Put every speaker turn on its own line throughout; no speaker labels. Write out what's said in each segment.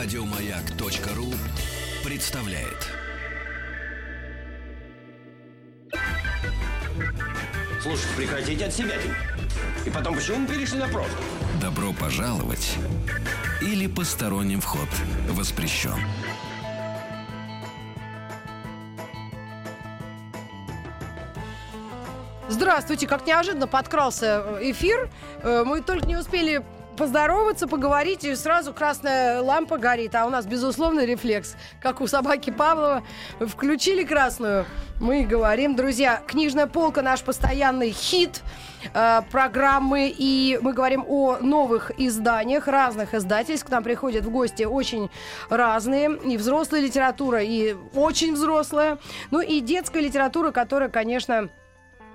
Радиомаяк.ру представляет.
Слушай, прекратите от себя. И потом, почему мы перешли на прошлое?
Добро пожаловать или посторонним вход воспрещен.
Здравствуйте, как неожиданно подкрался э, эфир. Э, Мы только не успели поздороваться, поговорить, и сразу красная лампа горит. А у нас безусловный рефлекс, как у собаки Павлова. Включили красную, мы говорим. Друзья, книжная полка наш постоянный хит э, программы. И мы говорим о новых изданиях, разных издательств. К нам приходят в гости очень разные. И взрослая литература, и очень взрослая. Ну и детская литература, которая, конечно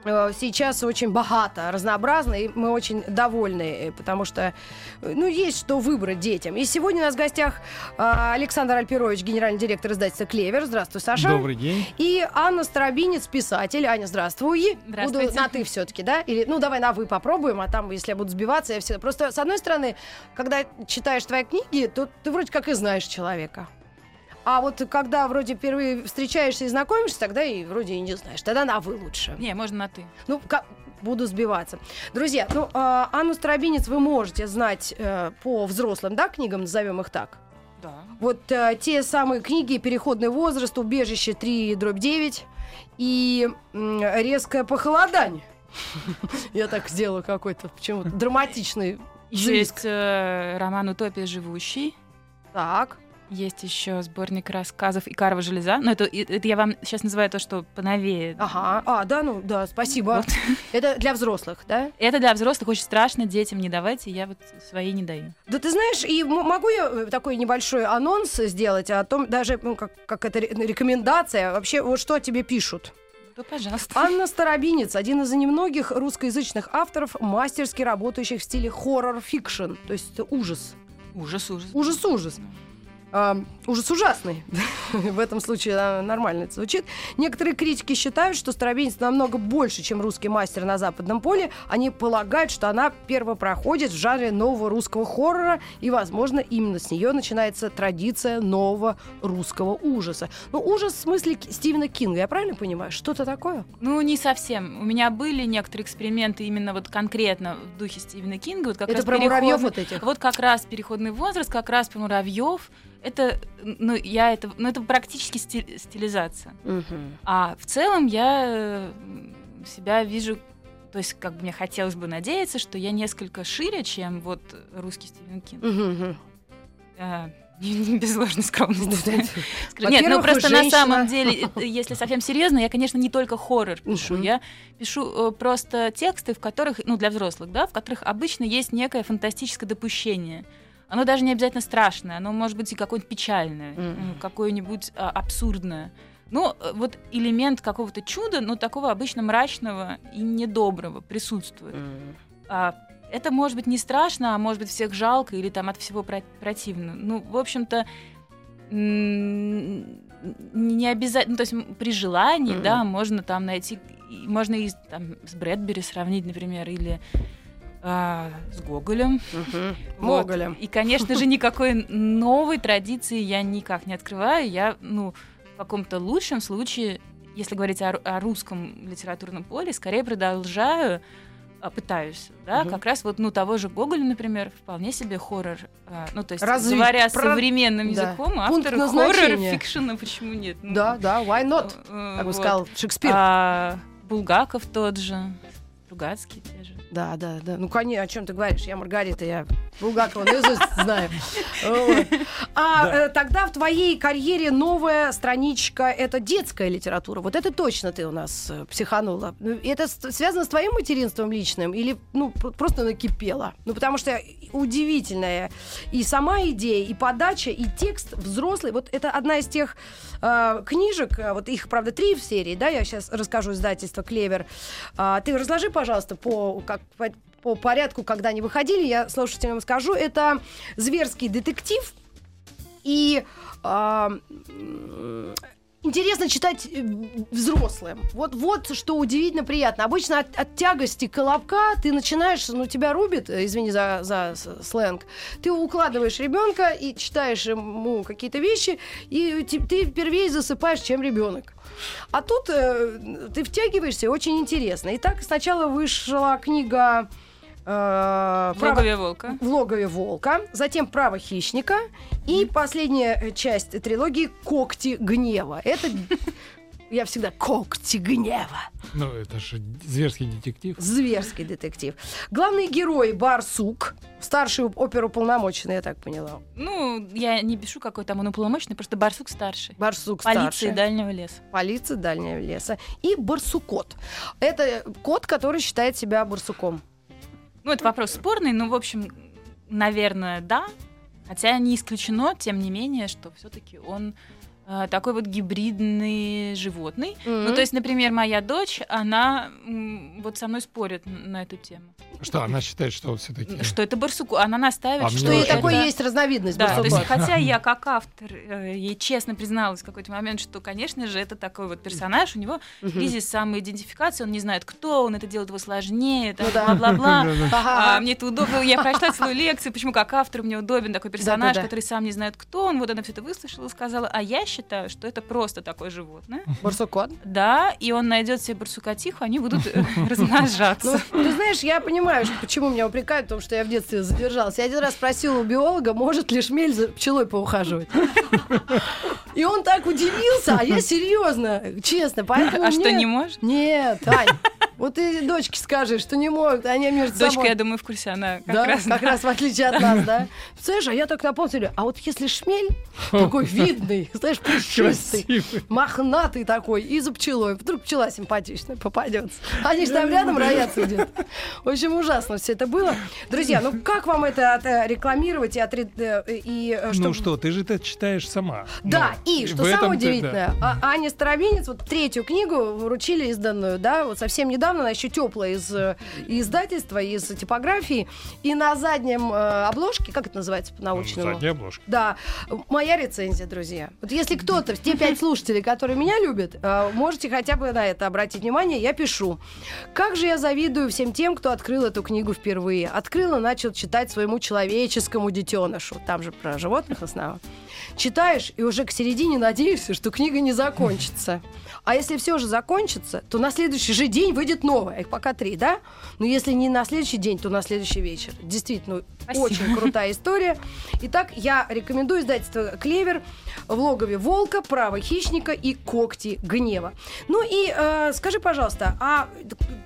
сейчас очень богато, разнообразно, и мы очень довольны, э, потому что, э, ну, есть что выбрать детям. И сегодня у нас в гостях э, Александр Альпирович, генеральный директор издательства «Клевер». Здравствуй, Саша.
Добрый день.
И Анна Старобинец, писатель. Аня, здравствуй.
Здравствуйте.
Буду на «ты» все-таки, да? Или, ну, давай на «вы» попробуем, а там, если я буду сбиваться, я всегда... Просто, с одной стороны, когда читаешь твои книги, то ты вроде как и знаешь человека. А вот когда вроде впервые встречаешься и знакомишься, тогда и вроде и не знаешь. Тогда на «вы» лучше.
Не, можно на ты.
Ну, ка- буду сбиваться. Друзья, ну, а, Анну Старобинец вы можете знать э, по взрослым, да, книгам, назовем их так?
Да.
Вот э, те самые книги «Переходный возраст», «Убежище 3 дробь 9» и м, «Резкое похолодание». Я так сделала какой-то почему-то драматичный
Еще есть э, роман «Утопия живущий».
Так.
Есть еще сборник рассказов Икарова железа. Но это, это я вам сейчас называю то, что поновее.
Ага. А, да, ну, да, спасибо.
Вот.
Это для взрослых, да?
Это для взрослых очень страшно, детям не давайте, я вот свои не даю.
Да ты знаешь, и могу я э, такой небольшой анонс сделать о том, даже ну, как, как это ре- рекомендация, вообще вот что о тебе пишут.
Да, пожалуйста.
Анна Старобинец, один из немногих русскоязычных авторов, мастерски работающих в стиле horror fiction, то есть это ужас.
Ужас, ужас.
Ужас-ужас. А, ужас ужасный. В этом случае нормально это звучит. Некоторые критики считают, что Старобинец намного больше, чем русский мастер на западном поле. Они полагают, что она первопроходец в жанре нового русского хоррора, и, возможно, именно с нее начинается традиция нового русского ужаса. Ну, ужас в смысле Стивена Кинга, я правильно понимаю? Что-то такое?
Ну, не совсем. У меня были некоторые эксперименты именно вот конкретно в духе Стивена Кинга. Вот как
это
раз
про муравьев
переходный-
вот этих?
Вот как раз переходный возраст, как раз про муравьев. Это, ну, я это, ну, это практически стиль- стилизация.
Мгм.
А в целом я э, себя вижу, то есть как бы мне хотелось бы надеяться, что я несколько шире, чем вот русский Стивен Кинг.
Мгм.
А, не- не без ложной скромности. Скажу. Нет, ну просто
вы
на
женщина.
самом деле, э, если совсем серьезно, я, конечно, не только хоррор пишу,
Мгм.
я пишу э, просто тексты, в которых, ну, для взрослых, да, в которых обычно есть некое фантастическое допущение. Оно даже не обязательно страшное, оно может быть и какое-нибудь печальное, м, какое-нибудь а, абсурдное. Но э, вот элемент какого-то чуда, но такого обычно мрачного и недоброго присутствует.
М.
А, это может быть не страшно, а может быть всех жалко или там от всего про- противно. Ну, в общем-то, не обязательно, ну, то есть при желании,
Мгм.
да, можно там найти, можно и там, с Брэдбери сравнить, например, или а, с Гоголем.
Мгм.
Вот.
Моголем.
И, конечно же, никакой новой традиции я никак не открываю. Я, ну, в каком-то лучшем случае, если говорить о, о русском литературном поле, скорее продолжаю, а, пытаюсь, да,
Мгм.
как раз вот, ну, того же Гоголя, например, вполне себе хоррор, а, ну, то есть,
Развить
говоря
про-
современным
да.
языком, автор
назначения.
хоррор-фикшена, почему нет? Ну,
Да, да, why not?
э,
Как бы
вот.
сказал Шекспир.
А, Булгаков тот же, Стругацкий те же.
Да, да, да. Ну, конечно, о чем ты говоришь? Я Маргарита, я Булгакова наизусть знаю. А э, тогда в твоей карьере новая страничка — это детская литература. Вот это точно ты у нас э, психанула. Ну, Это связано с твоим материнством личным или ну, пр- просто накипело? Ну, потому что удивительная и сама идея, и подача, и текст взрослый. Вот это одна из тех э, книжек, э, вот их, правда, три в серии, да, я сейчас расскажу издательство «Клевер». А, ты разложи, пожалуйста, по, как, по, по порядку, когда они выходили, я слушателям скажу. Это «Зверский детектив» и м, интересно читать э, взрослым. Вот, вот что удивительно приятно. Обычно от, от тягости колобка ты начинаешь, ну, тебя рубит, э, извини за, за сленг, ты укладываешь ребенка и читаешь ему какие-то вещи, и ти- ты первее засыпаешь, чем ребенок. А тут э, ты втягиваешься, очень интересно. Итак, сначала вышла книга э,
В
«Право-
логове волка.
в логове волка, затем право хищника и последняя э, часть трилогии Когти гнева. Это я всегда когти гнева.
Ну, это же зверский детектив.
Зверский детектив. Главный герой Барсук, старший оперуполномоченный, я так поняла.
Ну, я не пишу, какой там он уполномоченный, просто барсук старший.
Барсук старший.
дальнего леса.
Полиция дальнего леса. И барсукот. Это кот, который считает себя барсуком.
Ну, это вопрос спорный, но, в общем, наверное, да. Хотя не исключено, тем не менее, что все-таки он такой вот гибридный животный. Ну, то есть, например, моя дочь, она вот со мной спорит на эту тему.
Что, она считает, что он все-таки...
Что это барсук? Она настаивает,
А
что
что и
очень
это...
такой есть разновидность
Да, то есть, хотя я как автор э, ей честно призналась в какой-то момент, что, конечно же, это такой вот персонаж, у него
Мгм.
кризис самоидентификации, он не знает, кто он, это делает его сложнее, там,
Ну да.
бла-бла-бла. А, мне это удобно. Я прочла целую лекцию, почему как автор мне удобен такой персонаж, который сам не знает, кто он. Вот она все это выслушала, сказала, а я считаю, что это просто такое животное.
Барсукот.
Да, и он найдет себе барсукатиху, они будут э, размножаться.
Ну, ты знаешь, я понимаю, что- почему меня упрекают в том, что я в детстве задержалась. Я один раз спросила у биолога, может ли шмель за пчелой поухаживать. И он так удивился, а я серьезно, честно. Поэтому
А что,
мне-
не может?
Нет, Ань, вот ты дочке скажи, что не могут, они между
Дочка,
собой...
я думаю, в курсе, она как
да,
раз...
как
да.
раз в отличие от нас, да? Представляешь, а я так напомнила, а вот если шмель такой видный, знаешь, пушистый, мохнатый такой, и за пчелой. Вдруг пчела симпатичная попадется. Они же там рядом роятся где-то. В общем, ужасно все это было. Друзья, ну как вам это от- э, рекламировать и, отре- э, и э,
Ну что, ты же это читаешь сама.
Да,
Ну,
и что самое
ты- да.
удивительное, а- Аня Старовинец, вот третью книгу вручили изданную, да, вот совсем недавно, она еще теплая из э, издательства, из типографии, и на заднем э, обложке, как это называется по-научному?
Задняя обложка.
Да, моя рецензия, друзья. Вот если кто-то, те пять слушателей, которые меня любят, э, можете хотя бы на это обратить внимание, я пишу. Как же я завидую всем тем, кто открыл эту книгу впервые. Открыл и начал читать своему человеческому детенышу. Там же про животных в основном. Читаешь, и уже к середине надеешься, что книга не закончится. А если все же закончится, то на следующий же день выйдет новая. Их пока три, да? Но если не на следующий день, то на следующий вечер. Действительно,
Спасибо.
очень крутая история. Итак, я рекомендую издательство «Клевер» в логове волка, право хищника и когти гнева. Ну и э, скажи, пожалуйста, а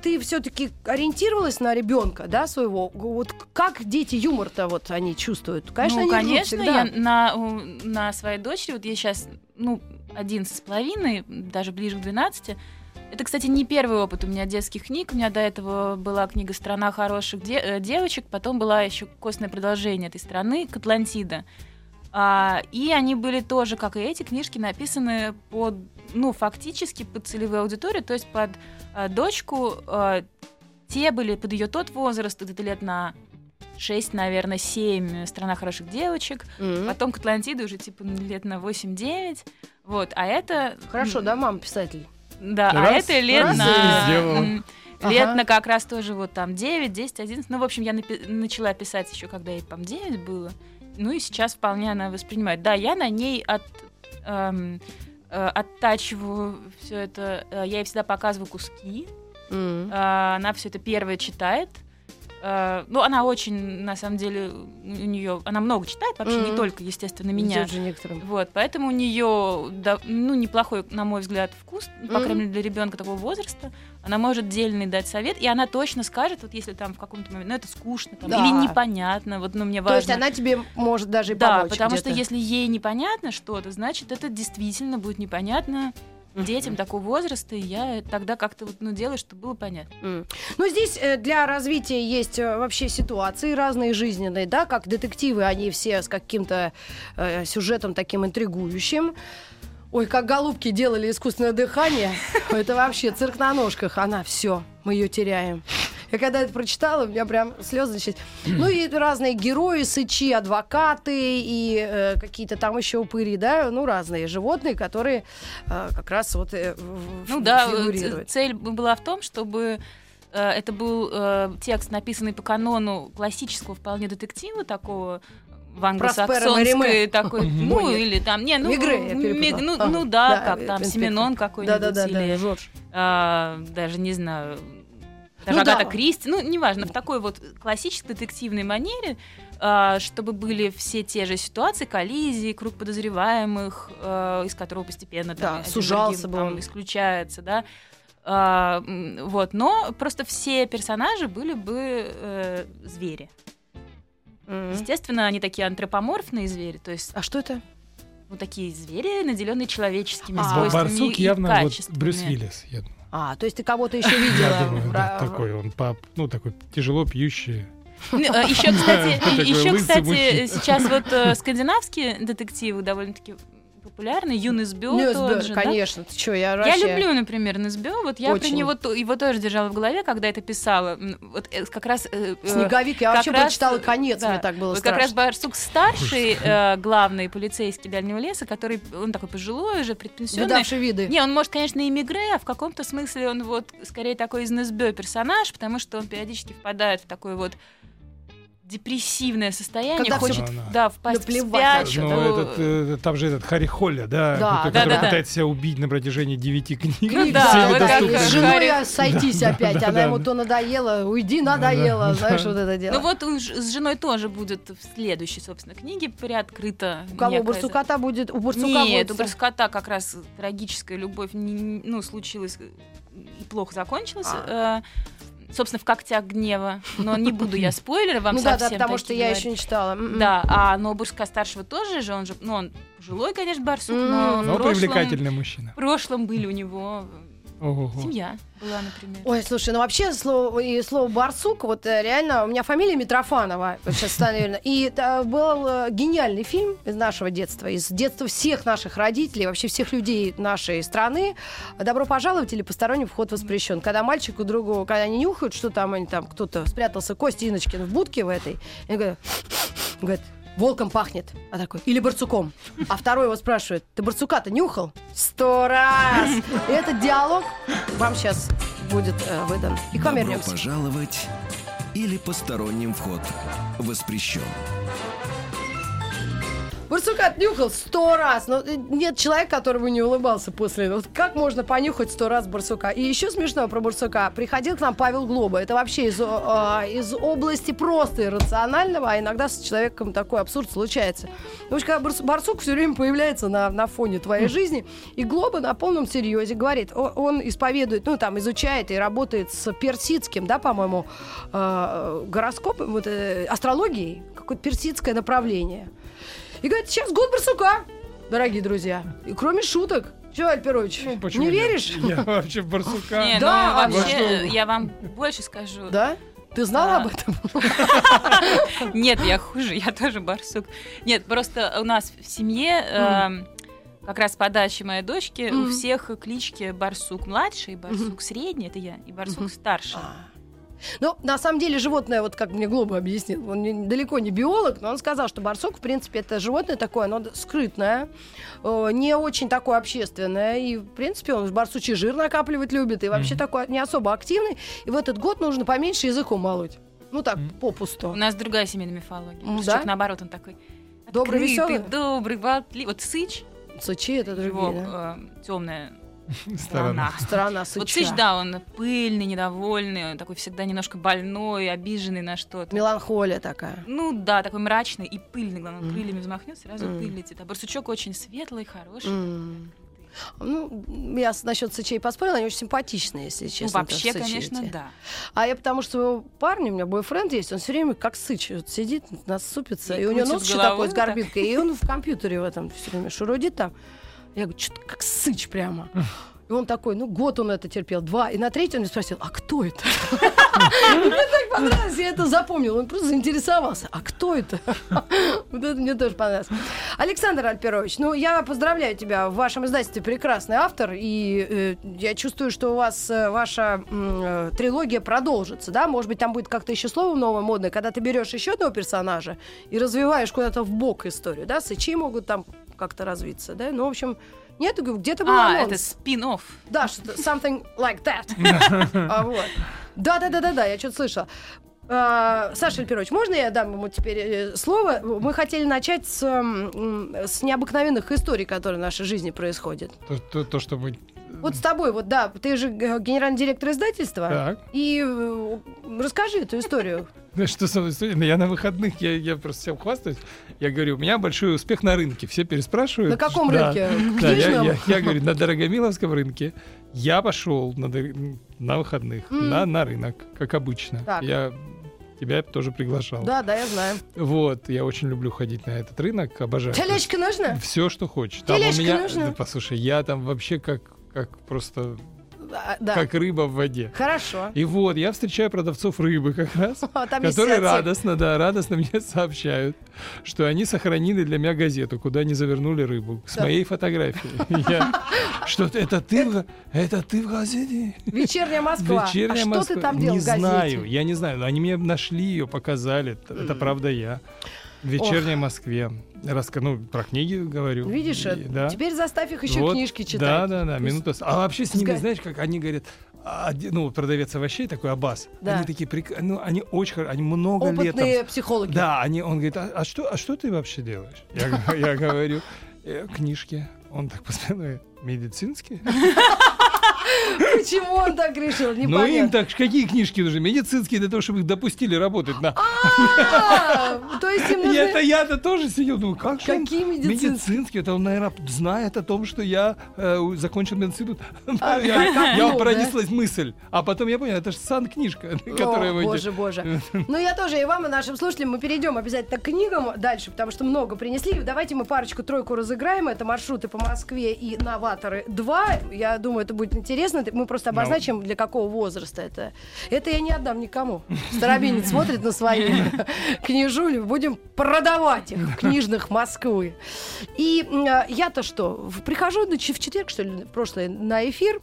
ты все-таки ориентировалась на ребенка, да, своего? Вот как дети юмор-то вот они чувствуют? Конечно,
ну,
они
конечно, я на, на своей дочери, вот ей сейчас, ну, 11 с половиной, даже ближе к 12, это, кстати, не первый опыт у меня детских книг. У меня до этого была книга «Страна хороших де- э, девочек», потом была еще костное продолжение этой страны «Катлантида». А, и они были тоже, как и эти книжки, написаны под, ну, фактически под целевую аудиторию, то есть под а, дочку. а, те были под ее тот возраст, это лет на 6, наверное, 7 «Страна хороших девочек».
Мгм.
Потом к Атлантиде уже типа лет на 8-9. Вот, а это...
Хорошо, да, мам, писатель?
Да, а
Раз,
это лет
раз
на... м,
Ага.
Лет на как раз тоже вот там 9, 10, 11. Ну, в общем, я напи- начала писать еще, когда ей, там 9 было. Ну и сейчас вполне она воспринимает. Да, я на ней от, эм, э, оттачиваю все это. Э, Я ей всегда показываю куски.
Мгм.
А, Она все это первое читает. А, Ну, она очень, на самом деле, у нее, она много читает, вообще не
Мгм.
только, естественно, меня.
Же некоторым.
Вот, поэтому у нее, ну, неплохой, на мой взгляд, вкус, по
Мгм.
крайней мере, для ребенка такого возраста. Она может дельный дать совет, и она точно скажет, вот если там в каком-то моменте, ну, это скучно, там,
Да.
или непонятно, вот, ну, мне важно.
То есть она тебе может даже и
Да,
помочь
потому что
где-то.
если ей непонятно что-то, значит, это действительно будет непонятно детям такого возраста, и я тогда как-то вот, ну, делаю, чтобы было понятно.
М. Ну, здесь э, для развития есть э, вообще ситуации разные жизненные, да, как детективы, они все с каким-то э, сюжетом таким интригующим. Ой, как голубки делали искусственное дыхание. Это вообще цирк на ножках. Она все, мы ее теряем. Я когда это прочитала, у меня прям слезы начались. Ну и разные герои, сычи, адвокаты и э, какие-то там еще упыри, да, ну разные животные, которые э, как раз вот э, в-
Ну да,
фигурируют.
цель была в том, чтобы э, это был э, текст, написанный по канону классического вполне детектива такого в англосаксонской такой, ну или там, не, ну,
Мигре я
ми-
перепутала.
ну, ну да,
Да,
как
э,
там
инспектор.
Семенон какой-нибудь или
Жорж.
а, даже не знаю, даже
Ну да.
Агата Кристи, ну неважно, в такой вот классической детективной манере, а, чтобы были все те же ситуации, коллизии, круг подозреваемых, а, из которого постепенно там,
Да, сужался
другим
бы
там исключается, да. А, вот, но просто все персонажи были бы э, звери.
Мгм.
Естественно, они такие антропоморфные звери, то есть
А что это?
вот такие звери, наделенные человеческими
А,
свойствами
Барсук
и
явно вот
качествами.
Брюс Виллис. Я думаю.
А, то есть ты кого-то еще
Я
видела?
думаю,
в
да, такой он, пап, ну такой тяжело пьющий.
Еще, кстати, еще, кстати, сейчас вот э, скандинавские детективы довольно-таки популярны. Юн Избё
Ньюсбё,
тот же, да?
конечно, ты что, я
Я
вообще...
люблю, например, Несбё. Вот я про
Очень.
него то- его тоже держала в голове, когда это писала. Вот э, как раз э, э,
Снеговик, я вообще
раз,
прочитала
э,
конец,
да.
мне так было
Вот как раз
страшно.
Барсук старший, э, главный полицейский дальнего леса, который он такой пожилой уже, предпенсионный.
Видавший виды.
Не, он может, конечно, и мигре, а в каком-то смысле он вот скорее такой из НСБ персонаж, потому что он периодически впадает в такое вот депрессивное состояние,
Когда
хочет,
Да, да.
да, впасть в спячку.
Ну, этот, э, там же этот Харри Холля, да,
Да,
который
да, да, да.
пытается себя убить на протяжении девяти книг.
Ну да, вот как-
С женой
Харри-
сойтись
Да,
опять,
да,
она
да.
ему то надоела, уйди, надоела,
да.
знаешь, вот это дело.
Ну вот с женой тоже будет в следующей, собственно, книге приоткрыта.
У кого, у Барсука-то будет, у Барсука
Нет, у
будет...
Барсуката как раз трагическая любовь, ну, случилась и плохо закончилась.
А.
Собственно, в когтях гнева. Но не буду я спойлеры вам
Ну да, да,
совсем
потому что
такие
я
говорить.
еще не читала. М-м.
Да, а но Бурска старшего тоже же, он же, ну, он пожилой, конечно, барсук, но,
М.
в
Но
прошлом-
привлекательный мужчина.
В прошлом были у него
Ого.
семья была, например.
Ой, слушай, ну вообще слово, и слово барсук, вот э, реально, у меня фамилия Митрофанова, вот сейчас наверное. И э, был э, гениальный фильм из нашего детства, из детства всех наших родителей, вообще всех людей нашей страны. Добро пожаловать или посторонний вход воспрещен. Когда мальчику другу, когда они нюхают, что там они там, кто-то спрятался, Костя Иночкин в будке в этой, и говорит, говорит, волком пахнет. А такой, или барсуком. А второй его спрашивает, ты барсука-то нюхал? Сто раз! И этот диалог вам сейчас будет э, выдан. И к вам
Добро
вернемся.
пожаловать или посторонним вход воспрещен.
Барсука нюхал сто раз. Но э, нет человека, который бы не улыбался после этого. Вот как можно понюхать сто раз барсука? И еще смешно про барсука. Приходил к нам Павел Глоба. Это вообще из, э, из области просто иррационального, а иногда с человеком такой абсурд случается. Потому что когда барс- барсук все время появляется на, на фоне твоей жизни, и Глоба на полном серьезе говорит, он исповедует, ну там изучает и работает с персидским, да, по-моему, э, гороскопом, вот, э, астрологией, какое-то персидское направление. И говорит, сейчас год барсука, дорогие друзья. И кроме шуток. Че, Альперович,
Ну, почему
не
нет?
веришь?
Я вообще в барсука.
Не,
Да,
ну вообще, я вам больше скажу.
Да? Ты знала
А.
об этом?
Нет, я хуже, я тоже барсук. Нет, просто у нас в семье, эм, как раз по даче моей дочки, у
Мгм.
всех клички барсук младший, барсук средний, это я, и барсук
Мгм.
старший.
Ну, на самом деле, животное, вот как мне Глоба объяснил, он не- далеко не биолог, но он сказал, что барсук, в принципе, это животное такое, оно скрытное, э, не очень такое общественное, и, в принципе, он барсучий жир накапливать любит, и вообще
Мгм.
такой не особо активный, и в этот год нужно поменьше языком молоть. Ну так,
Мгм.
попусту.
У нас другая семейная мифология.
Да?
наоборот, он такой
Добрый,
открытый,
веселый?
добрый, болтливый. Вот Сыч,
Сычи это
его
другие, да?
темная
Сторона.
сторона.
Сторона
Вот
Сыча.
Сыч, да, он пыльный, недовольный, он такой всегда немножко больной, обиженный на что-то.
Меланхолия такая.
Ну да, такой мрачный и пыльный, главное,
Мгм.
крыльями взмахнет, сразу
Мгм.
пыль летит. А барсучок очень светлый, хороший.
М. Ну, я насчет сычей поспорила, они очень симпатичные, если
Ну,
честно.
вообще,
тоже, сычи
конечно,
эти.
да.
А я потому что своего парня, у меня бойфренд есть, он все время как сыч вот сидит, насупится, и,
И
у него нос еще такой с
так.
горбинкой, и он в компьютере в этом все время шурудит там. Я говорю, что-то как сыч прямо. И он такой, ну, год он это терпел, два. И на третий он мне спросил, а кто это? Мне так понравилось, я это запомнил. Он просто заинтересовался, а кто это? Вот это мне тоже понравилось. Александр Альперович, ну, я поздравляю тебя. В вашем издательстве прекрасный автор. И э, я чувствую, что у вас э, ваша э, трилогия продолжится, да? Может быть, там будет как-то еще слово новое, модное, когда ты берешь еще одного персонажа и развиваешь куда-то в бок историю, да? Сычи могут там как-то развиться, да? Ну, в общем, нет, где-то был
А,
анонс.
это спин-офф.
Да, что something like that. А, вот. Да, да, да, да, да, я что-то слышала. А, Саша Альперович, можно я дам ему теперь э, слово? Мы хотели начать с, с необыкновенных историй, которые в нашей жизни происходят.
То, то- то, что мы...
Вот с тобой, вот да, ты же э, генеральный директор издательства.
Так.
И э, расскажи эту историю.
Что со мной история? Я на выходных, я, я просто всем хвастаюсь. Я говорю, у меня большой успех на рынке. Все переспрашивают.
На каком
Да.
рынке?
Да, я, я- я говорю, на Дорогомиловском рынке я пошел на, на выходных
М.
на, на рынок, как обычно.
Так.
Я тебя тоже приглашал.
Да, да, я знаю.
Вот, я очень люблю ходить на этот рынок, обожаю.
Телечка нужна?
Все, что хочешь. Там у
Тележка
меня,
нужна?
да, послушай, я там вообще как, как просто,
Да. да.
как рыба в воде.
Хорошо.
И вот, я встречаю продавцов рыбы как раз,
А, там
которые радостно, да, радостно мне сообщают, что они сохранили для меня газету, куда они завернули рыбу, с
Да.
моей фотографией. Что это ты, в- это ты в газете?
Вечерняя Москва.
Вечерняя
а что
Москва.
ты там делал
Не знаю, я не знаю. но Они мне нашли ее, показали. Это правда я. В вечерней Москве. Раска... Ну, про книги говорю.
Видишь,
И- да.
теперь заставь их еще
Вот.
книжки читать.
Да, да, да, минута. А вообще с ними, знаешь, как они говорят, де- ну, продавец овощей такой Аббас.
Да.
Они такие, прик- ну, они очень хорошо, они много лет
Опытные психологи.
да, они, он говорит, а, а что, а что ты вообще делаешь? Я, я говорю, «Э, книжки. Он так посмотрел, медицинские?
Почему он так решил?
Ну им так, какие книжки нужны? Медицинские для того, чтобы их допустили работать на...
А, То есть им
И
нужны...
это я-то тоже сидел, думаю, как же
Какие медицинские?
медицинские? Это он, наверное, знает о том, что я э, закончил мединститут.
А,
Я
как
я
ну,
пронеслась мысль. А потом я понял, это же сан-книжка, которая выйдет.
боже, боже. Ну, я тоже и вам, и нашим слушателям, мы перейдем обязательно к книгам дальше, потому что много принесли. Давайте мы парочку-тройку разыграем. Это маршруты по Москве и новаторы 2. Я думаю, это будет интересно. Мы просто обозначим, для какого возраста это. Это я не отдам никому. Старобинец смотрит на свои книжули. Будем продавать их в книжных Москвы. И а, я-то что? Прихожу ну, в четверг, что ли, прошлое, на эфир.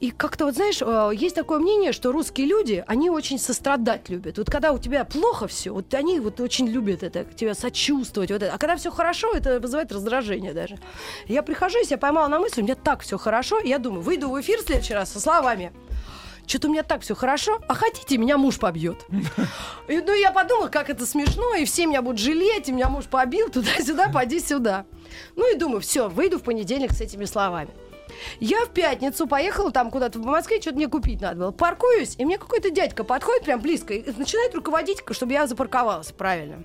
И как-то вот, знаешь, э, есть такое мнение, что русские люди, они очень сострадать любят. Вот когда у тебя плохо все, вот они вот очень любят это, тебя сочувствовать. Вот это. А когда все хорошо, это вызывает раздражение даже. Я прихожу, и себя поймала на мысли, у меня так все хорошо, и я думаю, выйду в эфир в следующий раз со словами. Что-то у меня так все хорошо, а хотите, меня муж побьет. Ну, я подумала, как это смешно, и все меня будут жалеть, и меня муж побил, туда-сюда, поди сюда. Ну и думаю, все, выйду в понедельник с этими словами. Я в пятницу поехала там куда-то в Москве, что-то мне купить надо было. Паркуюсь, и мне какой-то дядька подходит прям близко и начинает руководить, чтобы я запарковалась правильно.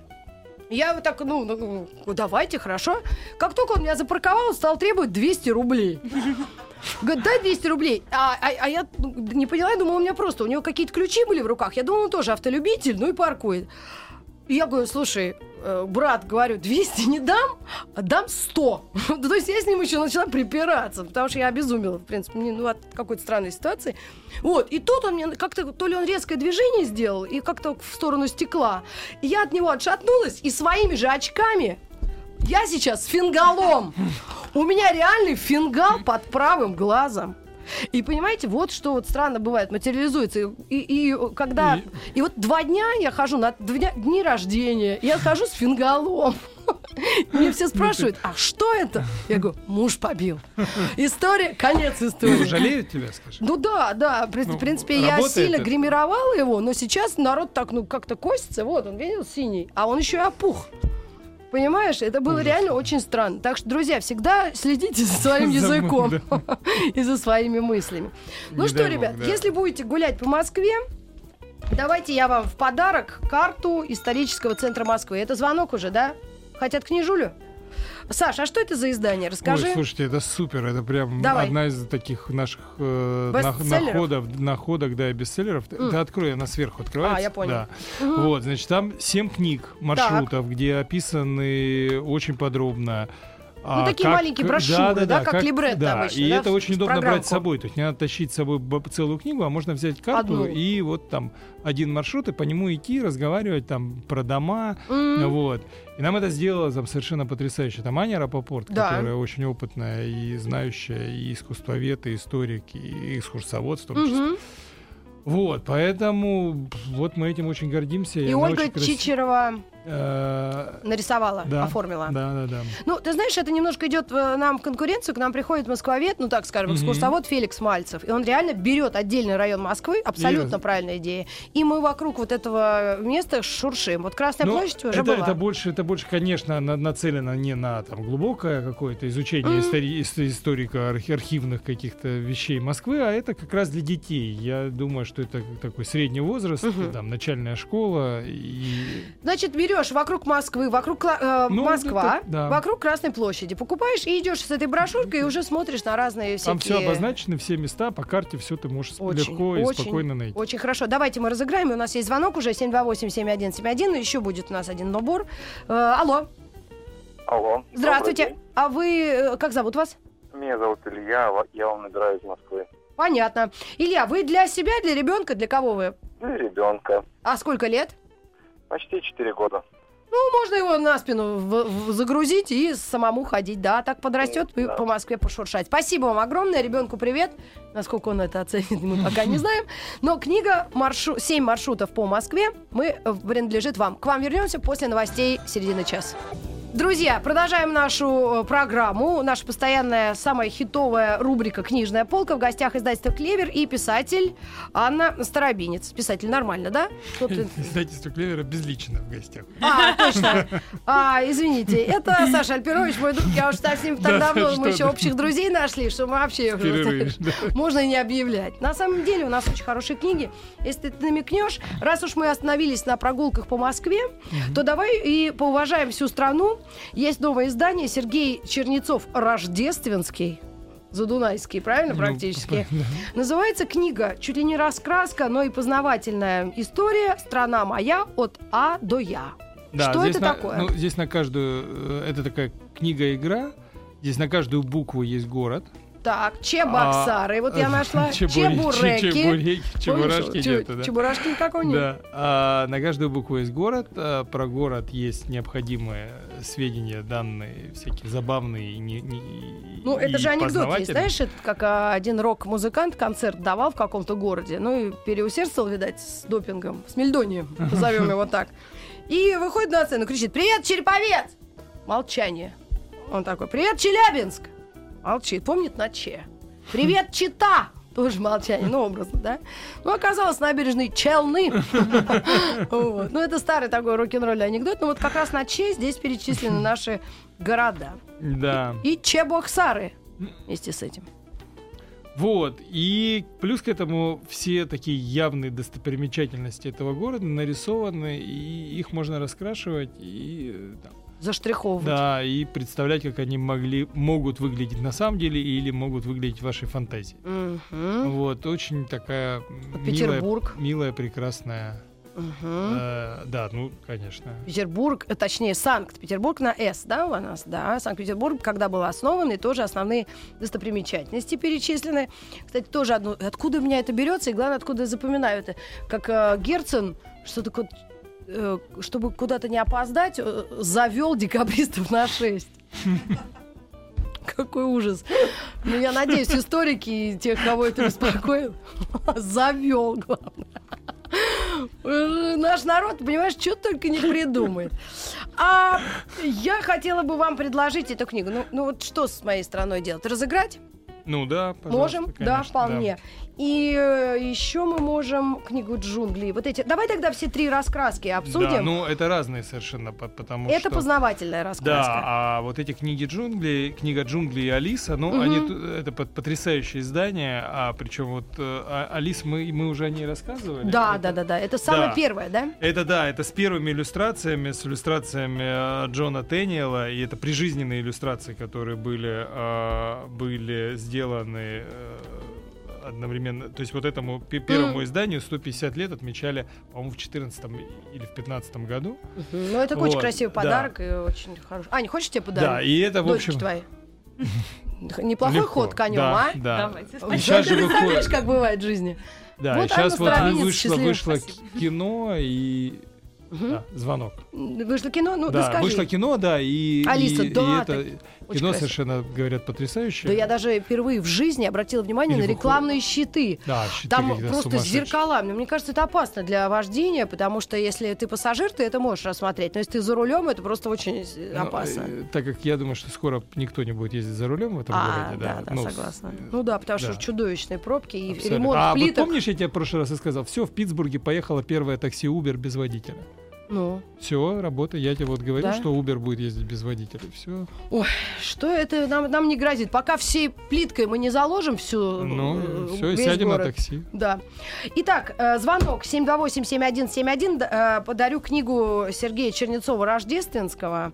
Я вот так, ну, ну, ну, давайте, хорошо. Как только он меня запарковал, стал требовать 200 рублей. Говорит, дай 200 рублей. А, а- а я ну, не поняла, я думала, у меня просто, у него какие-то ключи были в руках. Я думала, он тоже автолюбитель, ну и паркует. Я говорю, слушай, э, брат, говорю, 200 не дам, а дам 100. То есть я с ним еще начала припираться, потому что я обезумела, в принципе, не- ну, от какой-то странной ситуации. Вот, и тут он мне как-то, то ли он резкое движение сделал, и как-то в сторону стекла. И я от него отшатнулась, и своими же очками я сейчас с фингалом. У меня реальный фингал под правым глазом. И понимаете, вот что вот странно бывает, материализуется. И, и- и когда... И... вот два дня я хожу на дня- дни рождения, я хожу с фингалом. Мне все спрашивают, а что это? Я говорю, муж побил. История, конец
Ну,
истории.
жалеют тебя, скажи?
Ну да, да, в
Ну,
в принципе, я сильно
это?
гримировала его, но сейчас народ так, ну, как-то косится, вот, он видел синий, а он еще и опух. Понимаешь, это было реально очень странно. Так что, друзья, всегда следите за своим языком и за своими мыслями. Ну что, ребят, если будете гулять по Москве, давайте я вам в подарок карту исторического центра Москвы. Это звонок уже, да? Хотят книжулю? Саш, а что это за издание? Расскажи.
Ой, слушайте, это супер, это прям
Давай.
одна из таких наших э,
Бестселлеров?
находов, находок, да, бестселлеров.
М.
ты открой, она сверху открывается.
А, я понял.
Да. Вот, значит, там семь книг, маршрутов, где описаны очень подробно А
такие маленькие брошюры, да, как либретто
да,
обычно,
И
да,
это
в-
очень
в
удобно брать
программку.
с собой. То есть не надо тащить с собой целую книгу, а можно взять карту
Одну.
и вот там один маршрут, и по нему идти, разговаривать там про дома.
М.
Вот. И нам это сделала там совершенно потрясающе. Там Аня Рапопорт,
Да.
которая очень опытная и знающая, и искусствовед, и историк, и экскурсовод в том числе.
Мгм.
Вот, поэтому вот мы этим очень гордимся.
И
она
Ольга
очень красив-
Чичерова нарисовала,
да,
оформила.
Да, да, да.
Ну, ты знаешь, это немножко идет э, нам в конкуренцию. К нам приходит москвовед, ну так скажем, экскурсовод Феликс Мальцев. И он реально берет отдельный район Москвы, абсолютно правильная идея. И мы вокруг вот этого места шуршим. Вот Красная
Ну,
площадь уже
это,
была.
это больше, это больше, конечно, на- нацелено не на там глубокое какое-то изучение истори- архи- архивных каких-то вещей Москвы, а это как раз для детей. Я думаю, что это такой средний возраст, там начальная школа и
Значит, берешь вокруг Москвы, вокруг э,
Ну,
Москва,
это- да.
вокруг Красной площади. Покупаешь и идешь с этой брошюркой и уже смотришь на разные
там все
всякие...
обозначено, все места по карте, все ты можешь
Очень,
легко и
очень,
спокойно найти.
Очень хорошо. Давайте мы разыграем. У нас есть звонок уже 728-7171. Еще будет у нас один набор. Э, алло,
Алло.
здравствуйте. А вы, э, как зовут вас?
Меня зовут Илья, ва- я вам набираю из Москвы.
Понятно. Илья, вы для себя, для ребенка, для кого вы?
И ребенка.
А сколько лет?
Почти 4 года.
Ну, можно его на спину в- в- загрузить и самому ходить, да, так подрастет и
Да.
по Москве пошуршать. Спасибо вам огромное, ребенку привет. Насколько он это оценит, мы пока не знаем. Но книга маршру... «Семь маршрутов по Москве» мы э, принадлежит вам. К вам вернемся после новостей середины часа. Друзья, продолжаем нашу э, программу. Наша постоянная, самая хитовая рубрика «Книжная полка». В гостях издательства «Клевер» и писатель Анна Старобинец. Писатель нормально, да?
Издательство Клевера безлично в гостях.
а, точно. А, извините, это Саша Альпирович, мой друг. Я уж так с ним так
Да,
давно, мы еще общих друзей нашли, что мы вообще можно и не объявлять. На самом деле у нас очень хорошие книги. Если ты намекнешь, раз уж мы остановились на прогулках по Москве, то давай и поуважаем всю страну. Есть новое издание Сергей Чернецов «Рождественский». Задунайский, правильно,
Ну,
практически?
да.
Называется книга чуть ли не раскраска, но и познавательная история «Страна моя от А до Я».
Да,
Что это
на-
такое?
Ну, здесь на каждую... э, Это такая книга-игра. Здесь на каждую букву есть город.
Так, Чебоксары, вот я нашла.
Чебуреки.
Чебуреки.
Чебурашки нету, да.
Чебурашки никакого нет.
Да, а, на каждую букву есть город. а, про город есть необходимые сведения, данные, всякие забавные. не- не-
Ну, это же анекдот есть, знаешь, это как а, один рок-музыкант концерт давал в каком-то городе, ну и переусердствовал, видать, с допингом, с мельдонием, назовем его так. И выходит на сцену, кричит «Привет, Череповец!» Молчание. Он такой «Привет, Челябинск!» Молчит, помнит на Че. «Привет, Чита!» Тоже молчание, ну, образно, да? Ну, оказалось, набережной Челны. Ну, это старый такой рок-н-ролльный анекдот. Но вот как раз на Че здесь перечислены наши города.
Да.
И Чебоксары вместе с этим.
Вот. И плюс к этому все такие явные достопримечательности этого города нарисованы, и их можно раскрашивать и э, там,
Заштриховывать.
да, и представлять, как они могли, могут выглядеть на самом деле или могут выглядеть в вашей фантазии.
Мгм.
Вот, очень такая м, милая,
Петербург.
милая, прекрасная.
Мгм.
э, да, ну, конечно.
Петербург, э, точнее, Санкт-Петербург на «С», да, у нас, да. Санкт-Петербург, когда был основан, и тоже основные достопримечательности перечислены. Кстати, тоже одно, откуда у меня это берется, и главное, откуда я запоминаю это. Как э, Герцен, что такое, чтобы куда-то не опоздать, э, завел декабристов на 6. Какой ужас. Ну, я надеюсь, историки и тех, кого это беспокоит, завел, главное. Э, Наш народ, понимаешь, что только не придумает. А я хотела бы вам предложить эту книгу. Ну, ну вот что с моей страной делать? Разыграть?
Ну да,
можем, да,
конечно,
вполне. И э, еще мы можем книгу джунглей. Вот эти. Давай тогда все три раскраски обсудим.
Да, ну это разные совершенно, по- потому
Это
что...
познавательная
Да,
раскраска.
а вот эти книги джунглей, книга джунглей и Алиса, ну,
Мгм.
они это пот- потрясающее издание, а причем вот э, а- Алис мы, мы уже о ней рассказывали.
Да,
Это-
да, да, да. Это самое
Да.
первое, да?
Это да, это с первыми иллюстрациями, с иллюстрациями э, Джона Тэниела, и это прижизненные иллюстрации, которые были, были сделаны одновременно. То есть вот этому пе- первому изданию 150 лет отмечали, по-моему, в 14 или в 15 году.
Ну, это очень
Вот,
красивый
да.
подарок и очень хороший. Ань, хочешь тебе подарок?
Да, и это, в
Дочки
общем...
твои. Неплохой
легко.
ход конем,
да,
а?
Да.
Давайте, спасибо.
сейчас
Ты
же
представляешь,
выходит...
как бывает в жизни?
Да,
Вот
и сейчас
Анна
вот
Старовинец
вышло, вышло
Спасибо.
кино и...
Мгм.
Да, звонок.
Вышло кино? Ну,
да,
расскажи.
вышло кино, да, и,
Алиса,
и,
да,
и это
так, очень
кино
красиво.
совершенно, говорят, потрясающее.
Да я даже впервые в жизни обратила внимание
Или
на рекламные щиты.
Да, щиты
Там просто с зеркалами. Мне кажется, это опасно для вождения, потому что если ты пассажир, ты это можешь рассмотреть. Но если ты за рулем, это просто очень э,
Ну,
опасно.
э, так как я думаю, что скоро никто не будет ездить за рулем в этом
А,
городе.
да, да,
ну, с-
согласна.
э,
Ну да, потому что
да.
чудовищные пробки и
абсолютно.
ремонт
а вот
плиток.
помнишь, я тебе в прошлый раз и сказал, все, в Питтсбурге поехало первое такси Uber без водителя.
Ну,
Все, работа. Я тебе вот говорю,
Да?
что Uber будет ездить без водителя. Все.
что это нам, нам не грозит? Пока всей плиткой мы не заложим всю
Ну,
э,
все,
весь
сядем
город.
на такси.
Да. Итак, э, звонок 728-7171. Д- э, Подарю книгу Сергея Чернецова «Рождественского».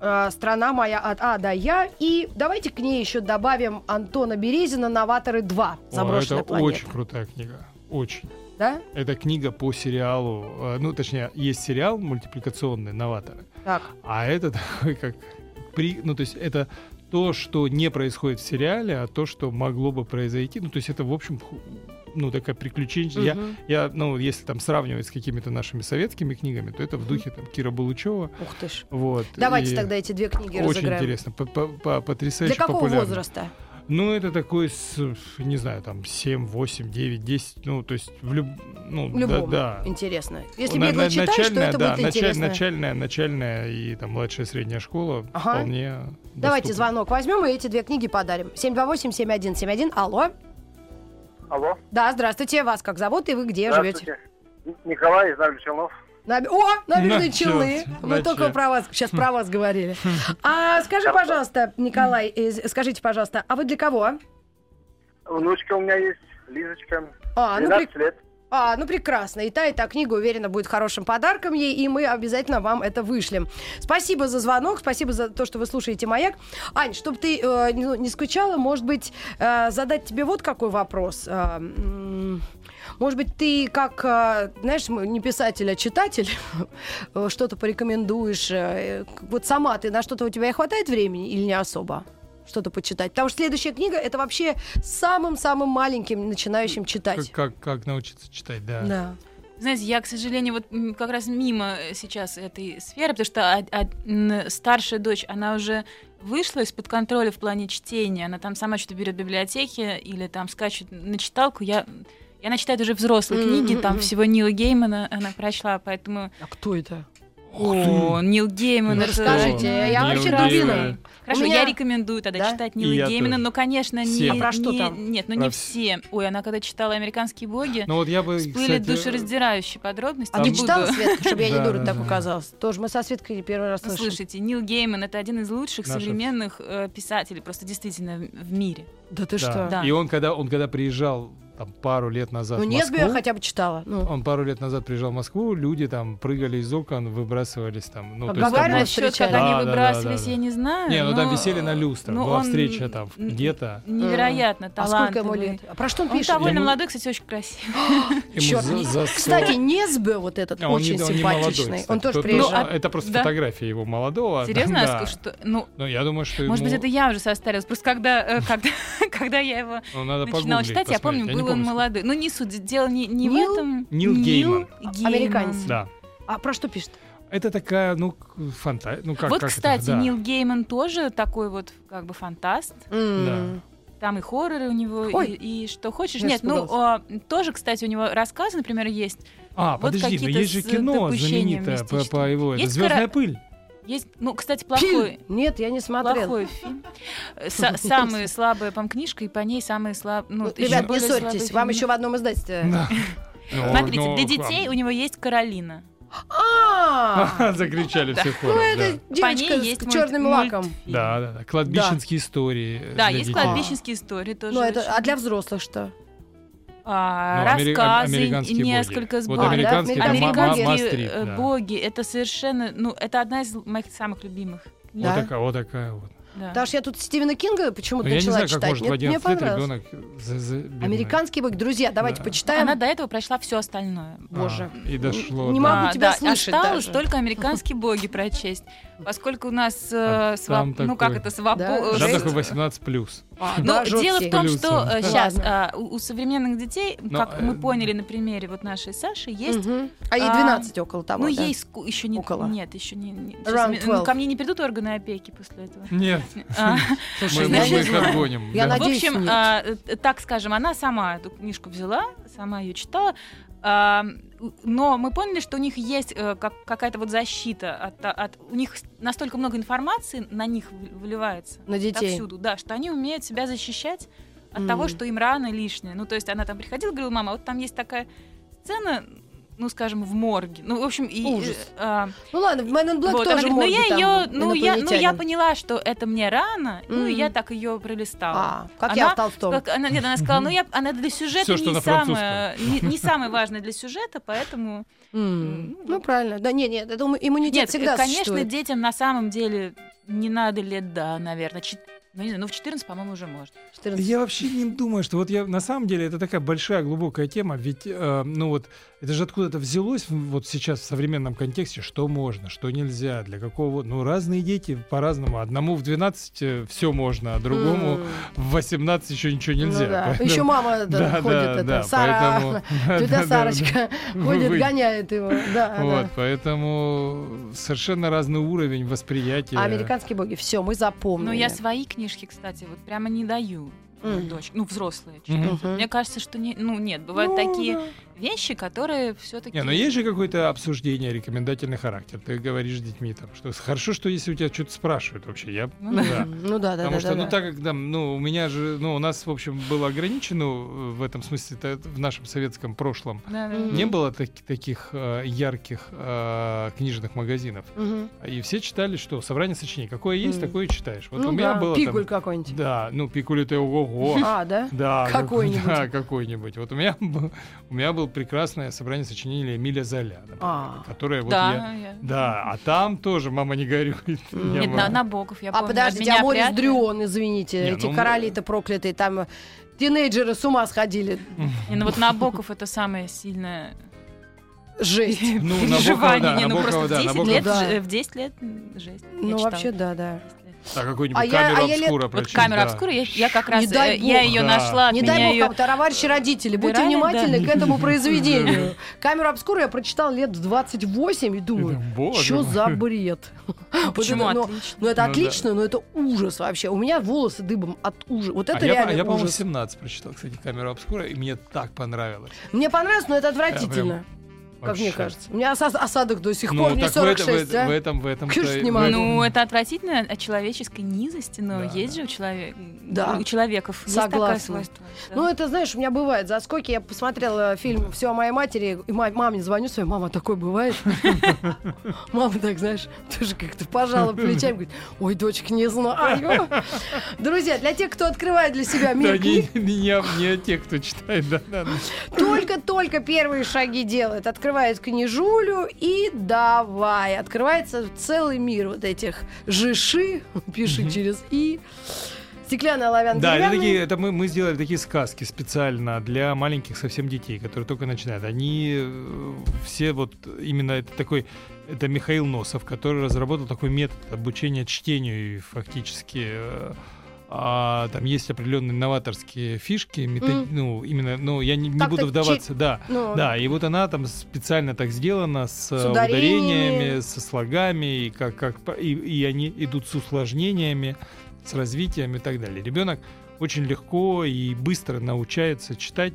э, «Страна моя от А до Я». И давайте к ней еще добавим Антона Березина «Новаторы 2.
О,
Заброшенная
это
планета».
очень крутая книга. Очень.
Да?
Это книга по сериалу. э, Ну, точнее, есть сериал мультипликационный «Новаторы».
Так.
А это такой как при, ну то есть это то, что не происходит в сериале, а то, что могло бы произойти. Ну то есть это в общем ну такая приключенческая. Я,
Мгм.
я, ну если там сравнивать с какими-то нашими советскими книгами, то это в духе там Кира Булычева.
Ух ты ж.
Вот.
Давайте
И
тогда эти две книги
Очень
разыграем.
интересно, по- по- по- потрясающе
Для какого
популярно.
возраста?
Ну, это такой, с, не знаю, там, 7, 8, 9, 10, ну, то есть в люб... ну,
любом.
да, да.
Интересно. Если
На- на-
читаешь, то
начальная,
это
да,
будет
началь-
интересно.
начальная, начальная и там младшая средняя школа
Ага.
вполне
Давайте
доступны.
звонок возьмем и эти две книги подарим. 728-7171. Алло.
Алло.
Да, здравствуйте. Вас как зовут и вы где живете?
Николай из Челнов.
Наби- О, набережные
На,
Челны.
чё,
Мы
на
только про вас, сейчас про вас говорили. А скажи, пожалуйста, Николай, э, скажите, пожалуйста, а вы для кого?
Внучка у меня есть, Лизочка.
А, ну,
12
прек-
лет.
А, ну прекрасно. И та, и та книга, уверена, будет хорошим подарком ей, и мы обязательно вам это вышлем. Спасибо за звонок, спасибо за то, что вы слушаете «Маяк». Ань, чтобы ты э, не, не скучала, может быть, э, задать тебе вот какой вопрос. Э, может быть, ты как, э, знаешь, не писатель, а читатель, э, что-то порекомендуешь. э, Вот сама ты, на что-то у тебя хватает времени или не особо? Что-то почитать. Потому что следующая книга это вообще самым-самым маленьким начинающим читать.
Как, как, как научиться читать, да.
Да.
Знаете, я, к сожалению, вот как раз мимо э, сейчас этой сферы, потому что а- а, старшая дочь, она уже вышла из-под контроля в плане чтения. Она там сама что-то берет в библиотеке или там скачет на читалку. Я, и она читает уже взрослые
Мгм,
книги, там всего Нила Геймана она прочла, поэтому...
А кто это?
О, Нил Гейман,
Ну
это...
Расскажите, я вообще дубина.
Хорошо,
меня-
я рекомендую тогда
Да?
читать Нила Геймана, но, конечно, не...
А про что
не-
там?
Нет, ну
Про
не
вс-
все. Ой, она когда читала «Американские боги»,
Ну вот я бы,
всплыли
кстати,
душераздирающие подробности.
А
не
читала, Светка, чтобы я не дура так
да.
оказалась? Тоже мы со Светкой первый раз слышим.
Слушайте, Нил Гейман это один из лучших современных э, писателей, просто действительно в, мире.
Да ты что?
Да.
И он когда, он когда приезжал там пару лет назад
Ну,
в
Несби
Москву,
я хотя бы читала. Ну,
он пару лет назад приезжал в Москву, люди там прыгали из окон, выбрасывались там. Ну,
А
то есть там
Насчет, как они
Да, да, да,
выбрасывались,
да, да.
я не знаю.
Не, ну там
но-
висели на люстрах,
ну,
была
он
встреча там где-то.
Невероятно
а сколько ему
талантливый.
лет? А про что он
Он
пишет?
довольно
Ему-
молодой, кстати, очень красивый.
Кстати, Несбе вот этот
А он
очень
он
симпатичный. он тоже приезжал.
Ну, а-
Это просто
да.
фотография его молодого.
Серьезно? А ну,
Ну, я думаю, что
может быть, это я уже состарилась. Просто когда, э, когда, когда я его
Ну,
начинала читать, я помню,
посмотреть.
Он молодой. Ну, не суть, дело не, не в
Нил?
этом.
Нил Гейман.
Американец.
Да.
А про что пишет?
Это такая, ну, фантазия. Ну, как,
вот,
как это?
кстати,
Да.
Нил Гейман тоже такой вот как бы фантаст.
М.
Там и хорроры у него,
Ой.
и, и что хочешь.
Я
Нет, ну,
испугалась.
а, тоже, кстати, у него рассказы, например, есть.
А,
вот
подожди, но есть же кино знаменитое по, по его... Это
Есть
«Звездная
кара-
пыль».
Есть, ну, кстати, плохой,
Нет, я не смотрела.
плохой фильм. Са- Самая слабая, по книжка, и по ней самые слабые... Ну,
Ну, Ребят, не ссорьтесь,
фильм.
вам еще в одном издательстве.
Да.
Смотрите,
ну,
для детей у него есть Каролина.
А,
Закричали все хором,
ну это девочка с черным лаком.
Да, да, да. Кладбищенские истории.
Да, есть кладбищенские истории тоже.
Ну, это, а для взрослых что?
А,
Ну, амери-
рассказы,
боги.
несколько
Вот
сборов.
американские,
да, американские,
Мастрит,
э,
да.
боги, это совершенно, ну, это одна из моих самых любимых. книг.
Вот
Да?
такая, вот такая вот.
Да.
Потому что я тут Стивена Кинга почему-то
Ну, я не
начала
знаю, как
читать.
может в
Мне-
11 лет
понравилось.
ребенок... за- за- бедный.
Американские боги. Друзья, давайте
Да.
почитаем.
Она до этого прошла все остальное.
А,
Боже.
и дошло.
Не
да.
могу
А,
тебя
да,
слышать
Осталось
даже.
только американские боги прочесть. Поскольку у нас э,
А
своб-
там
ну как это свобо-
Да,
э,
такой 18 плюс.
А,
Ну,
да,
дело в том,
Плюсом.
что сейчас
Ладно.
у, у современных детей,
Но,
как
э,
мы поняли на примере вот нашей Саши, есть
Мгм. А ей
а,
12 около того,
ну,
да?
ей ску- еще не...
Около.
Нет, еще не... не- сейчас, ну,
12.
ко мне не придут органы опеки после этого.
Нет,
А,
Слушай,
мы, их отгоним.
Я
да.
В
надеюсь,
общем,
нет.
а, э, так скажем, она сама эту книжку взяла, сама ее читала. Но мы поняли, что у них есть э, как- какая-то вот защита от, от- у них настолько много информации на них вы- выливается
На детей.
отовсюду, да, что они умеют себя защищать от
М.
того, что им рано лишнее. Ну, то есть она там приходила, говорила, мама, вот там есть такая сцена, ну, скажем, в морге. Ну, в общем, и,
Ужас.
э, а,
Ну ладно, Man in Black
вот, она
тоже
говорит, ну я ее, ну я, ну я поняла, что это мне рано, ну и я так ее пролистала.
А, как
Она
я в Толстом.
Как она, нет, она сказала, ну я, она для сюжета
Всё, что
не, самое, не, не самое важное для сюжета, поэтому...
М,
ну,
Ну правильно. Да нет, нет, это иммунитет
Нет,
всегда
конечно,
существует.
детям на самом деле не надо лет, да, наверное, ну, не знаю, ну в 14, по-моему, уже можно.
14.
Я вообще не думаю, что вот я на самом деле это такая большая глубокая тема, ведь э, ну вот это же откуда-то взялось вот сейчас в современном контексте, что можно, что нельзя, для какого, ну разные дети по-разному, одному в 12 все можно, а другому
М.
в 18 еще ничего нельзя.
Ну да.
Поэтому-
Еще мама да,
Да,
ходит,
да,
это,
да,
Сара,
поэтому-
тетя Сарочка ходит,
Вы-
гоняет его. Да,
Вот,
да.
поэтому совершенно разный уровень восприятия.
А американские боги, все, мы запомнили.
Но я свои книжки, кстати, вот прямо не даю
Мгм.
дочь, ну взрослые. Читают.
Мгм.
Мне кажется, что не, ну нет, бывают
Ну,
такие
да.
Вещи, которые все-таки.
Не, но есть же какое-то обсуждение, рекомендательный характер. Ты говоришь с детьми там, что хорошо, что если у тебя что-то спрашивают вообще. Я,
Ну
да.
да.
Ну да, да,
Потому
да.
что,
да,
ну,
да.
так как там, ну, у меня же, ну, у нас, в общем, было ограничено э, в этом смысле, в нашем советском прошлом.
Да, да.
Мгм.
Не было таки- таких э, ярких э, книжных магазинов. И все читали, что собрание сочинений. Какое есть, такое и читаешь. Вот
Ну
у меня
да,
было
пигуль
там...
какой-нибудь.
Да, ну, пикуль это ого-го.
А, да?
Да, как-
Какой-нибудь.
Да, какой-нибудь. Вот у меня, был- у меня было прекрасное собрание сочинений Эмиля Золя, например,
А.
которое вот.
Да, я-
Да, а там тоже мама не горюет.
Нет, на, Набоков, я
А
помню.
подождите,
от меня
а Морис. Дрюон, извините,
Не,
эти
ну,
короли-то проклятые, там э, тинейджеры с ума сходили.
Не, ну вот Набоков это самое сильное
Жесть.
Ну, Набокова,
переживание.
да,
Не, ну
Набокова,
просто в
да,
10
Набоков.
лет,
Да.
в 10 лет жесть.
Ну, вообще, да, да.
10 лет.
А какую-нибудь
А я-
камеру
а я
обскура
Вот
прочесть,
камера
да.
обскура, я, я как раз,
Не дай
э, я
бог.
ее
Да.
нашла,
Не дай бог,
её-
кому товарищи родители, будьте
убирали,
внимательны
да.
к этому произведению. Камеру обскуру я прочитала лет в 28 и думаю, что за бред? Вот
Почему
это, ну,
отлично?
Ну, это
Ну, да.
отлично, но это ужас вообще. У меня волосы дыбом от ужаса. Вот
А
это
я,
реально
я, по-моему,
ужас.
17 прочитал, кстати, камеру обскура, и мне так понравилось.
Мне понравилось, но это
Я
отвратительно, как
Вообще.
мне кажется. У меня осад- осадок до сих
Ну,
пор, мне
так в, это-
46, а?
в этом, в этом,
не могу.
Ну, это отвратительно от человеческой низости, но
Да,
есть
да.
же у, человека,
Да.
у человеков есть такое
Согласна.
свойство. да.
Ну, это, знаешь, у меня бывает заскоки. Я посмотрела фильм «Все о моей матери», и ма- маме звоню своей, мама, такое бывает? Мама так, знаешь, тоже как-то пожала плечами, говорит, ой, дочка, не знаю. Друзья, для тех, кто открывает для себя
Да,
мир
не,
книг,
не, я- не те, кто читает, да, да, да.
только-только первые шаги делает. Открывает книжулю и давай. Открывается целый мир вот этих жиши, пиши через «и». Стеклянная оловянная
Да, это, такие, это мы, мы сделали такие сказки специально для маленьких совсем детей, которые только начинают. Они э, все вот именно это такой, это Михаил Носов, который разработал такой метод обучения чтению и фактически э, а, там есть определенные новаторские фишки, мето-
Мгм.
ну именно, ну я не, не буду вдаваться, да,
Ну,
да, и вот она там специально так сделана с, э,
ударениями.
ударениями, со слогами, и, как, как, и, и они идут с усложнениями, с развитием и так далее. Ребенок очень легко и быстро научается читать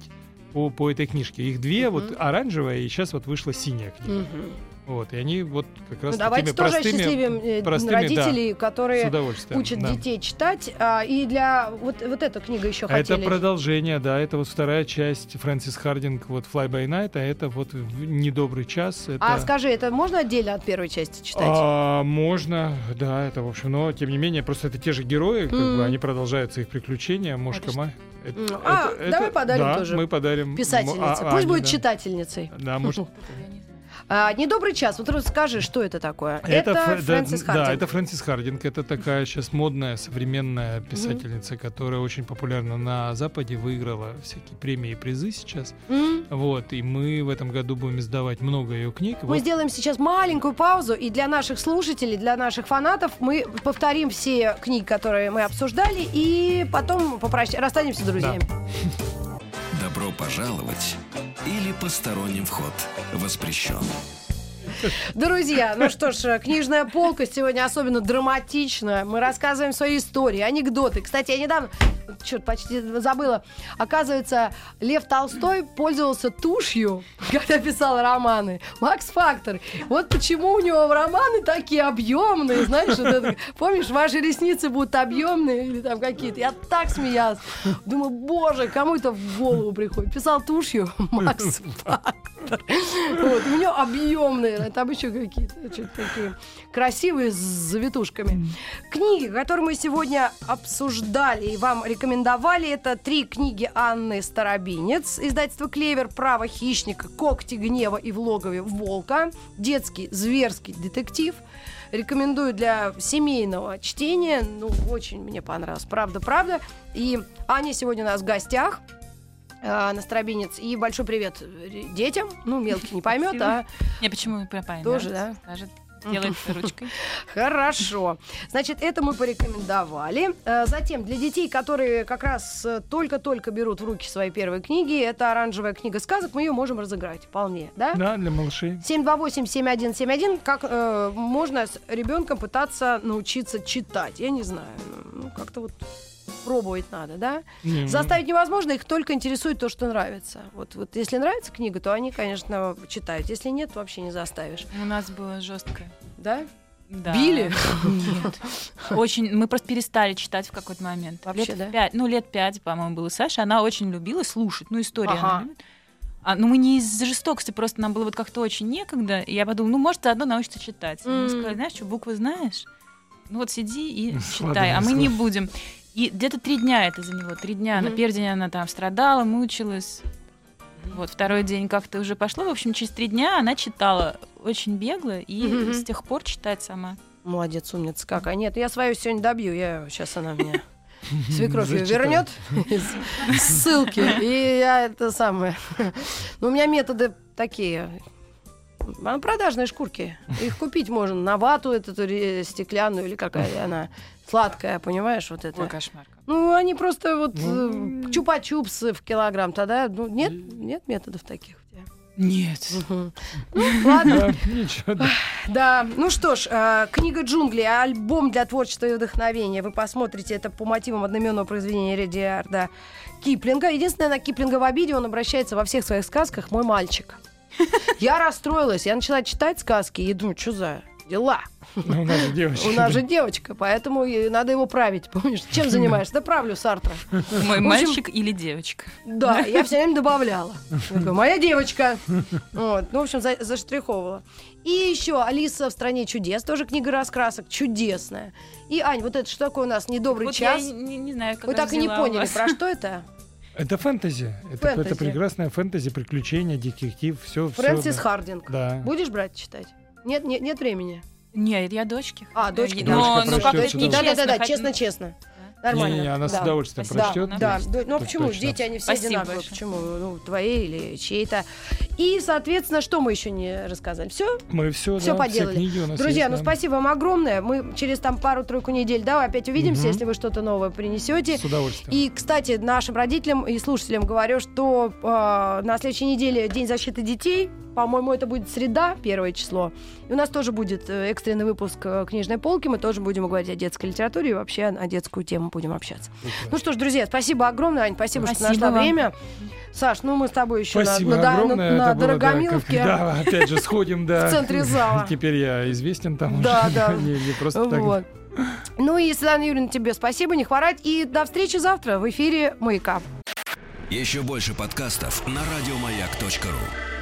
по, по этой книжке. Их две,
Мгм.
вот оранжевая, и сейчас вот вышла синяя книга.
Мгм.
Вот, и они вот как раз
Ну, давайте тоже
простыми,
осчастливим э,
простыми,
родителей,
с
которые учат
да.
детей читать. А, и для вот, вот эта книга еще
А это
хотели.
продолжение, да, это вот вторая часть Фрэнсис Хардинг, вот Fly by Night, а это вот недобрый час. Это...
А скажи, это можно отдельно от первой части читать?
А, можно, да, это в общем, но тем не менее, просто это те же герои, как
Мгм.
бы они продолжаются их приключения, Мошка
Это
Май. Это-
а, давай подарим
да,
тоже.
мы подарим.
Писательница.
М, а-
Пусть
Ане,
будет
да.
читательницей.
Да, может.
А, «Недобрый час». Вот расскажи, что это такое?
Это,
Это,
Фр- да,
Фрэнсис
да,
Хардинг.
это Фрэнсис Хардинг. Это такая сейчас модная современная писательница, которая очень популярна на Западе, выиграла всякие премии и призы сейчас.
М?
Вот, и мы в этом году будем издавать много ее книг.
Мы
Вот
сделаем сейчас маленькую паузу, и для наших слушателей, для наших фанатов мы повторим все книги, которые мы обсуждали, и потом попрощ... расстанемся с друзьями.
Добро пожаловать или посторонним вход воспрещен.
Друзья, ну что ж, книжная полка сегодня особенно драматичная. Мы рассказываем свои истории, анекдоты. Кстати, я недавно, черт, почти забыла. Оказывается, Лев Толстой пользовался тушью, когда писал романы. Макс Фактор. Вот почему у него романы такие объемные, знаешь, вот это, помнишь, ваши ресницы будут объемные или там какие-то. Я так смеялась. Думаю, боже, кому это в голову приходит? Писал тушью Макс Фактор. Вот, у него объемные, там еще какие-то что-то такие красивые с завитушками. Книги, которые мы сегодня обсуждали и вам рекомендовали, это три книги Анны Старобинец, издательство «Клевер», «Право хищника», «Когти гнева» и «В логове волка», детский зверский детектив. Рекомендую для семейного чтения. Ну, очень мне понравилось. Правда, правда. И Аня сегодня у нас в гостях. Э, На Старобинец. И большой привет э, детям. Ну, мелкий не поймет, а
Не, почему папа
Тоже, да?
Скажет, делает ручкой.
Хорошо. Значит, это мы порекомендовали. Э, Затем, для детей, которые как раз только-только берут в руки свои первые книги, это оранжевая книга сказок, мы ее можем разыграть вполне, да?
Да, для малышей.
728-7171. Как э, можно с ребенком пытаться научиться читать? Я не знаю. Ну, как-то вот пробовать надо, да?
Ну,
Заставить невозможно, их только интересует то, что нравится. Вот, вот если нравится книга, то они, конечно, читают. Если нет, то вообще не заставишь.
У нас было жестко.
Да?
Да.
Били?
Нет. Очень. Мы просто перестали читать в какой-то момент.
Вообще,
лет
да?
пять, ну, лет пять, по-моему, было Саша. Она очень любила слушать. Ну, истории
Ага.
она. А, ну, мы не из-за жестокости, просто нам было вот как-то очень некогда. И я подумала, ну, может, заодно научиться читать.
М.
Мы сказали, знаешь что, буквы знаешь? Ну, вот сиди и читай, а мы не будем. И где-то три дня это заняло. Три дня. На
Мгм.
первый день она там страдала, мучилась. Вот, второй день как-то уже пошло. В общем, через три дня она читала очень бегло и
Мгм.
с тех пор читает сама.
Молодец, умница как. А нет, я свою сегодня добью. Я сейчас она мне свекровь
Зачитаю.
вернет из ссылки. И я это самое. Ну, у меня методы такие. А, Продажные шкурки. Их купить можно на вату эту стеклянную или какая она сладкая, понимаешь, вот это.
Ой, кошмар.
Ну, они просто вот
Ну.
э, чупа-чупсы в килограмм тогда. Ну, нет, нет методов таких.
Нет.
Ну, ладно.
Да, ничего. да.
Да, ну что ж, э, книга джунглей, альбом для творчества и вдохновения. Вы посмотрите, это по мотивам одноименного произведения Редиарда Киплинга. Единственное, на Киплинга в обиде он обращается во всех своих сказках «мой мальчик». Я расстроилась, я начала читать сказки и думаю, что за дела?
Ну, у нас же девочка.
У нас же девочка, поэтому надо его править. Помнишь, чем занимаешься? Да правлю Сартра.
Мой мальчик или девочка?
Да, я все время добавляла. Моя девочка. Вот, ну, в общем, за- заштриховывала. И еще Алиса в стране чудес, тоже книга раскрасок, чудесная. И, Ань, вот это что такое у нас недобрый
Вот
час?
я не, не знаю, как
Вы так и не поняли,
вас.
про что это?
Это фэнтези. Это, это
Фэнтези.
прекрасное фэнтези, приключения, детектив, все.
Фрэнсис Хардинг.
Да.
Будешь брать читать? Нет, нет, нет времени.
Нет, я дочке.
А, дочке
Но,
Дочка
ну, как-то это.
Да, да, да, честно-честно.
Да.
Нормально.
Не, не, она с
да.
удовольствием
Спасибо.
прочтет.
Да,
Да, да, ну а почему?
точно.
Дети, они все
Спасибо
одинаковые.
большое.
Почему? Ну, твои или чьи-то. И, соответственно, что мы еще не рассказали? Все?
Мы все,
Всё
да,
поделали.
все книги у нас
Друзья,
есть,
ну
да.
спасибо вам огромное. Мы через там пару-тройку недель, да, опять увидимся,
Мгм.
если вы что-то новое принесете.
С удовольствием.
И, кстати, нашим родителям и слушателям говорю, что э, на следующей неделе День защиты детей. По-моему, это будет среда, первое число. И у нас тоже будет э, экстренный выпуск э, книжной полки. Мы тоже будем говорить о детской литературе и вообще на детскую тему будем общаться. Ну что ж, друзья, спасибо огромное, Ань, спасибо, что
Спасибо
нашла
вам.
время. Саш, ну мы с тобой еще
Спасибо
на, на,
огромное.
на, на
да,
Дорогомиловке.
как- Да, опять же, сходим, да.
В центре зала.
Теперь я известен там
Да,
уже.
да.
Не, не просто так.
Ну и, Светлана Юрьевна, тебе спасибо, не хворать. И до встречи завтра в эфире «Маяка».
Еще больше подкастов на радиомаяк.ру.